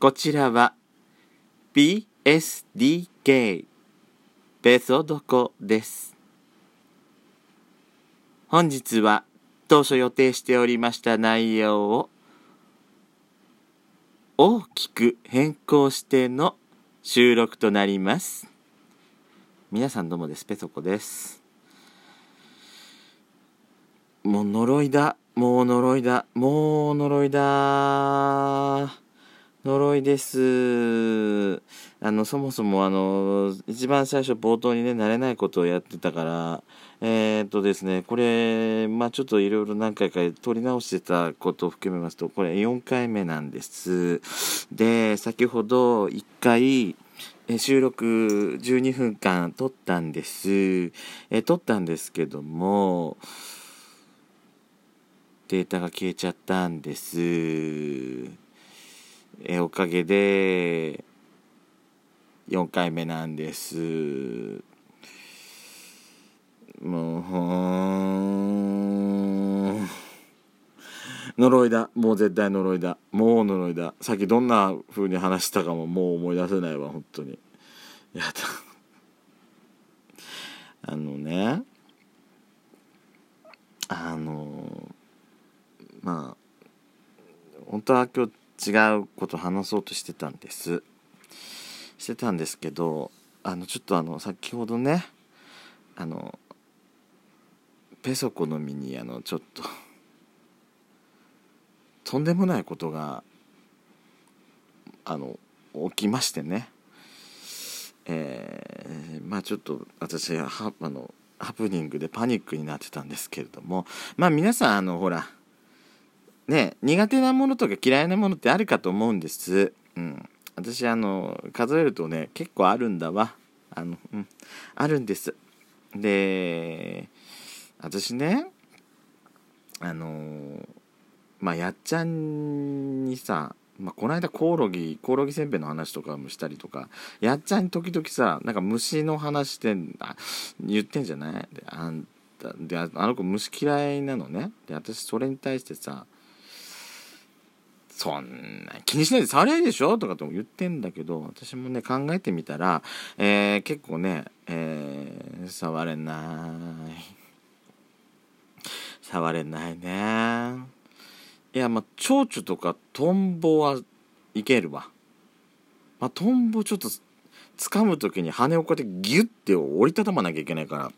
こちらは BSDK ベソドコです。本日は当初予定しておりました内容を大きく変更しての収録となります。皆さんどうもです。ペソコです。もう呪いだもう呪いだもう呪いだ呪いですあのそもそもあの一番最初冒頭にね慣れないことをやってたからえー、っとですねこれまあちょっといろいろ何回か撮り直してたことを含めますとこれ4回目なんですで先ほど1回収録12分間撮ったんです。え撮ったんですけども、データが消えちゃったんです。えおかげで、4回目なんです。もう、呪いだ。もう絶対呪いだ。もう呪いだ。さっきどんな風に話したかももう思い出せないわ、本当に。やだ。あのね、あの、まあ、本当は今日違うこと話そうとしてたんです。してたんですけどあのちょっとあの先ほどねあのペソコの身にあのちょっととんでもないことがあの起きましてね。えー、まあちょっと私はあのハプニングでパニックになってたんですけれども。まあ皆さんあのほらね苦手なものとか嫌いなものってあるかと思うんです。うん、私あの数えるとね結構あるんだわ。あの、うん、あるんです。で私ねあのまあやっちゃんにさまあ、この間コオロギコオロギせんべいの話とかもしたりとかやっちゃんに時々さなんか虫の話してんあ言ってんじゃない？であんたであの子虫嫌いなのね。で私それに対してさそんな気にしないで触りゃいでしょとかとも言ってんだけど私もね考えてみたら、えー、結構ね、えー、触れない。触れないね。いやまあ蝶々とかトンボはいけるわ。まあトンボちょっと掴む時に羽をこうやってギュッて折りたたまなきゃいけないから。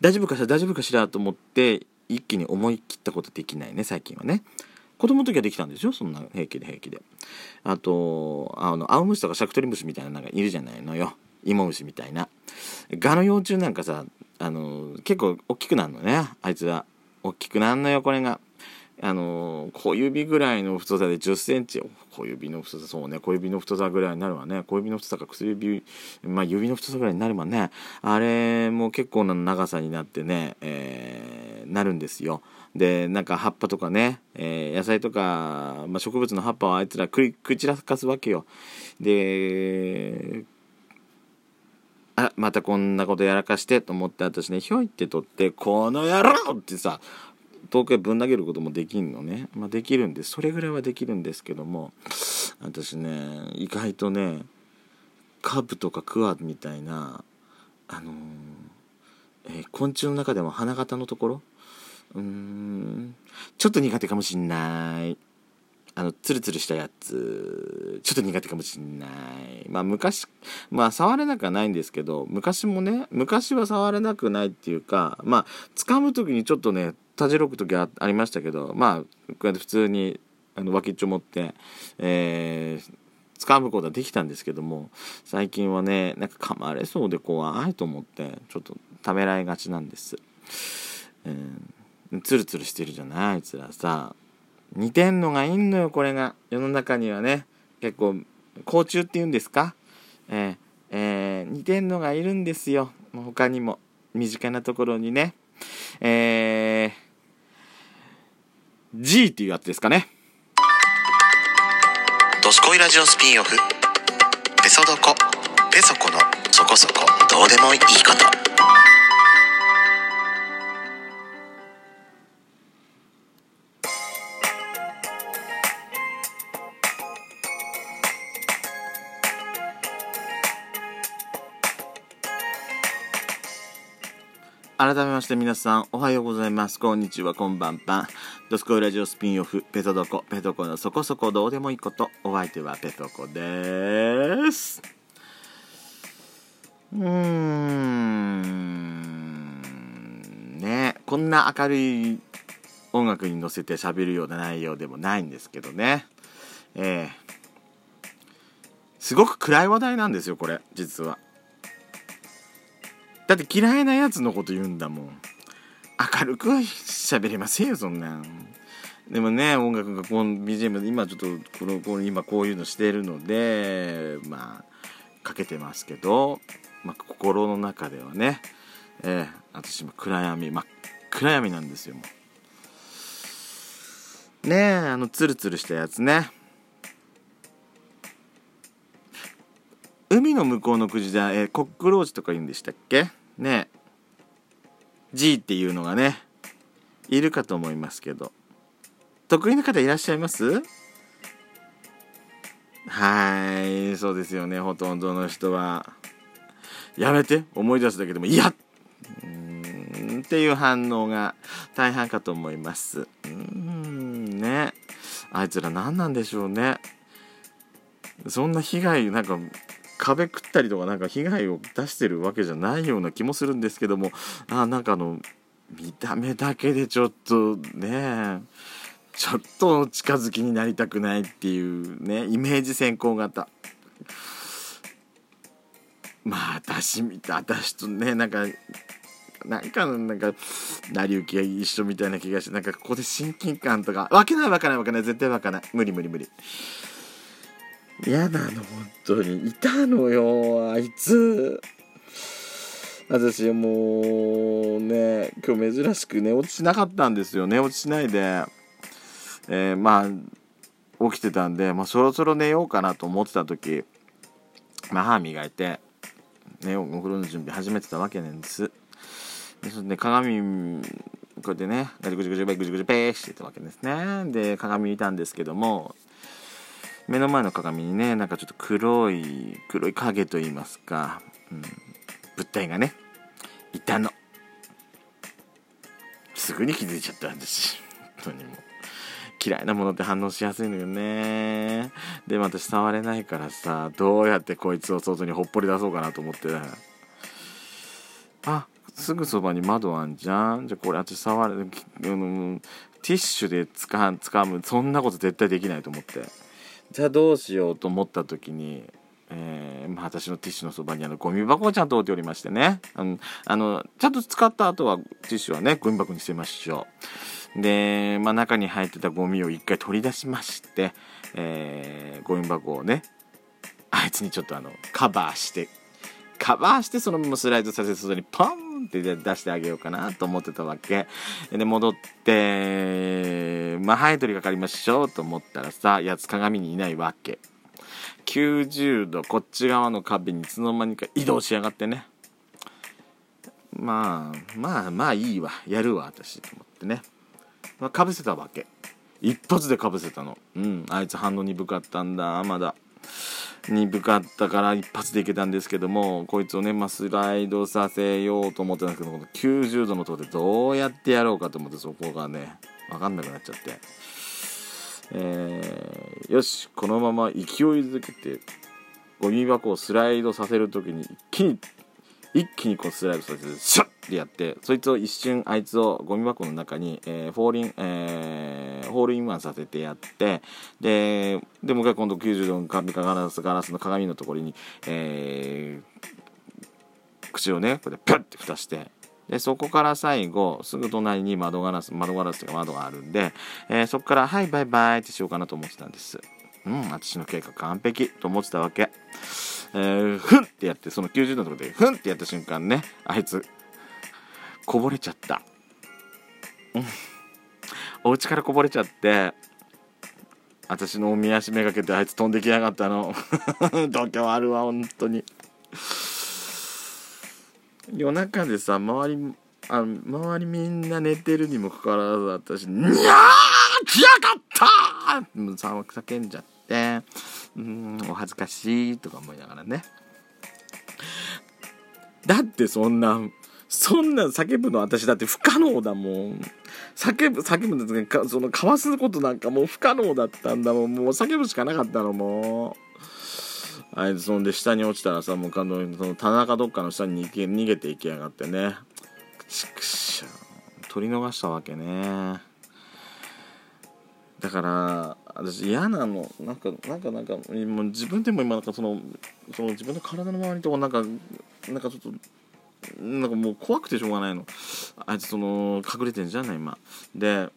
大丈夫かしら？大丈夫かしら？と思って一気に思い切ったことできないね最近はね。子供の時はできたんですよそんな平気で平気で。あとあの青虫とかシャクトリムシみたいなのがいるじゃないのよ。芋虫みたいな。ガの幼虫なんかさあの結構大きくなるのね。あいつは。大きくなるのよこれが。あの小指ぐらいの太さで1 0センチ。小指の太さそうね。小指の太さぐらいになるわね。小指の太さか薬指まあ指の太さぐらいになるわね。あれも結構な長さになってね、えー、なるんですよ。でなんか葉っぱとかね、えー、野菜とか、まあ、植物の葉っぱをあいつら食い食い散らかすわけよ。であまたこんなことやらかしてと思って私ねひょいって取って「この野郎!」ってさ遠くへぶん投げることもできんのね、まあ、できるんでそれぐらいはできるんですけども私ね意外とねカブとかクワみたいなあのー、えー、昆虫の中でも花形のところうん。ちょっと苦手かもしんない。あのツルツルしたやつ。ちょっと苦手かもしんない。まあ昔まあ触れなくはないんですけど昔もね昔は触れなくないっていうかまあ掴む時にちょっとねたじろく時はありましたけどまあこうやって普通にあの脇っちょ持って、えー、掴むことはできたんですけども最近はねなんか噛まれそうで怖いと思ってちょっとためらいがちなんです。えー、ツルツルしてるじゃないあいつらさ似てんのがいんのよこれが世の中にはね結構甲虫っていうんですか？えー、えー、似てんのがいるんですよ他にも身近なところにねえー G っていうやつですかね。ドスコイラジオスピンオフ。ペソドコ。ペソコのそこそこどうでもいいこと。改めまして皆さんおはようございます。こんにちはこんばんぱんドスコイラジオスピンオフペトドコ。ペトコのそこそこどうでもいいこと。お相手はペトコです。うーん。ね。こんな明るい音楽に乗せて喋るような内容でもないんですけどね。ええ。すごく暗い話題なんですよこれ。実は。だって嫌いなやつのこと言うんだもん。明るくは喋れませんよそんなん。でもね音楽がこの BGM で今ちょっとこのこの今こういうのしてるのでまあかけてますけど、まあ、心の中ではね。えー、私も暗闇真っ暗闇なんですよ。もうねえあのツルツルしたやつね。海の向こうの国で、えー、コックローチとか言うんでしたっけ？ね G っていうのがねいるかと思いますけど。得意な方いらっしゃいます？はいそうですよね。ほとんどの人は。やめて。思い出すだけでも嫌うんっていう反応が大半かと思います。うんね。あいつら何なんでしょうね。そんな被害なんか壁食ったりとかなんか被害を出してるわけじゃないような気もするんですけどもあなんかあの見た目だけでちょっとねちょっと近づきになりたくないっていうねイメージ先行型。まあ私見た私とねなんかなんかなんか成り行きが一緒みたいな気がしてなんかここで親近感とかわけないわけないわけない。絶対わかない。無理無理無理。嫌なの本当に。いたのよあいつ。私もうね今日珍しく寝落ちしなかったんですよ。寝落ちしないで、えー、まあ起きてたんで、まあ、そろそろ寝ようかなと思ってた時、まあ、歯磨いて寝ようお風呂の準備始めてたわけなんです。でそれで鏡こうやってねぐじぐじぐじぐじぐじペーしてたわけですねで鏡見たんですけども目の前の鏡にねなんかちょっと黒い黒い影と言いますか、うん、物体がねいたの。すぐに気づいちゃった私。本当にもう。嫌いなものって反応しやすいのよね。でも私触れないからさどうやってこいつを外にほっぽり出そうかなと思って。あすぐそばに窓あんじゃん。じゃあこれ私触る、うん、ティッシュでつかむ。そんなこと絶対できないと思って。じゃあどうしようと思った時に、えーまあ、私のティッシュのそばにあのゴミ箱をちゃんと置いておりましてね。あのあのちゃんと使った後はティッシュはねゴミ箱に捨てましょう。で、まあ、中に入ってたゴミを一回取り出しまして、えー、ゴミ箱をねあいつにちょっとあのカバーしてカバーしてそのままスライドさせて外にポンって出してあげようかなと思ってたわけ。で戻ってまあハエ取りかかりましょうと思ったらさやつ鏡にいないわけ。90度こっち側の壁にいつの間にか移動しやがってね。まあまあまあいいわ。やるわ私と思ってね、まあ、かぶせたわけ。一発でかぶせたの。うんあいつ反応鈍かったんだまだ。鈍かったから一発でいけたんですけどもこいつをね、まあ、スライドさせようと思ってたんですけどこの90度のとこでどうやってやろうかと思ってそこがね分かんなくなっちゃって、えー、よしこのまま勢いづけてゴミ箱をスライドさせる時に一気に一気にこうスライドさせてシュッてやってそいつを一瞬あいつをゴミ箱の中に、えー、フォーリン、えー、ホールインワンさせてやってででもう一回今度90度のガラスガラスの鏡のところに、えー、口をねこうやってピュッて蓋してでそこから最後すぐ隣に窓ガラス窓ガラスというか窓があるんで、えー、そこから「はいバイバイ」ってしようかなと思ってたんです。うん私の計画完璧と思ってたわけ。えー、ふんってやってその90度のところでふんってやった瞬間ねあいつこぼれちゃった。うん。お家からこぼれちゃって私のおみ足めがけてあいつ飛んできやがったの。度胸あるわ本当に。夜中でさ周りあ周りみんな寝てるにもかかわらず私「にゃー来やがった!」叫んじゃって。うんお恥ずかしいとか思いながらね。だってそんなそんな叫ぶの私だって不可能だもん。叫ぶ叫ぶんですかそのかわすことなんかもう不可能だったんだもん。もう叫ぶしかなかったのもう。あいつそんで下に落ちたらさもうその田中どっかの下に逃げ逃げていきやがってね。ちくしょ取り逃したわけね。だから私嫌なの。なんかなんかなんかもう自分でも今なんかそのその自分の体の周りとかなんかなんかちょっとなんかもう怖くてしょうがないの。あいつその隠れてんじゃない今。で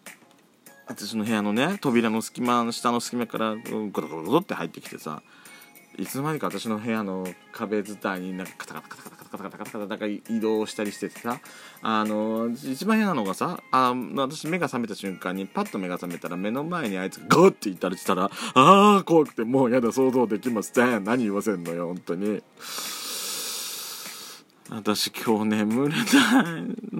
私の部屋のね扉の隙間下の隙間からゴロゴロゴロって入ってきてさ。いつの間にか私の部屋の壁伝いになんかカタカタカタカタカタカタカタカタカタなんか移動したりしててさあの一番嫌なのがさあ私目が覚めた瞬間にパッと目が覚めたら目の前にあいつがゴーって言ったりしたらああ怖くてもうやだ想像できません何言わせんのよ本当に。私今日眠れな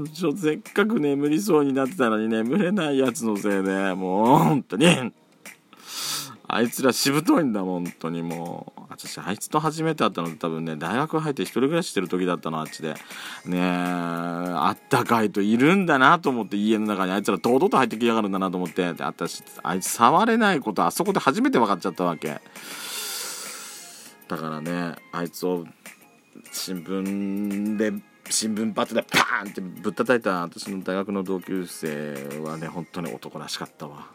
いちょせっかく眠りそうになってたのに眠れないやつのせいでもう本当にあいつらしぶといんだもん本当にもう私あいつと初めて会ったのって多分ね大学入って一人暮らししてる時だったのあっちで。ねえあったかいといるんだなと思って家の中にあいつら堂々と入ってきやがるんだなと思って私あいつ触れないことあそこで初めて分かっちゃったわけ。だからねあいつを新聞で新聞バットでパーンってぶったたいた私の大学の同級生はね本当に男らしかったわ。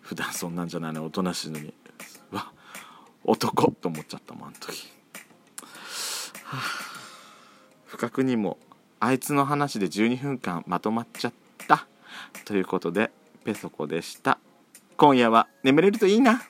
普段そんなんじゃないのおとなしいのに。男。と思っちゃったもんあの時、はあ、不覚にもあいつの話で12分間まとまっちゃった。ということでペソコでした。今夜は眠れるといいな。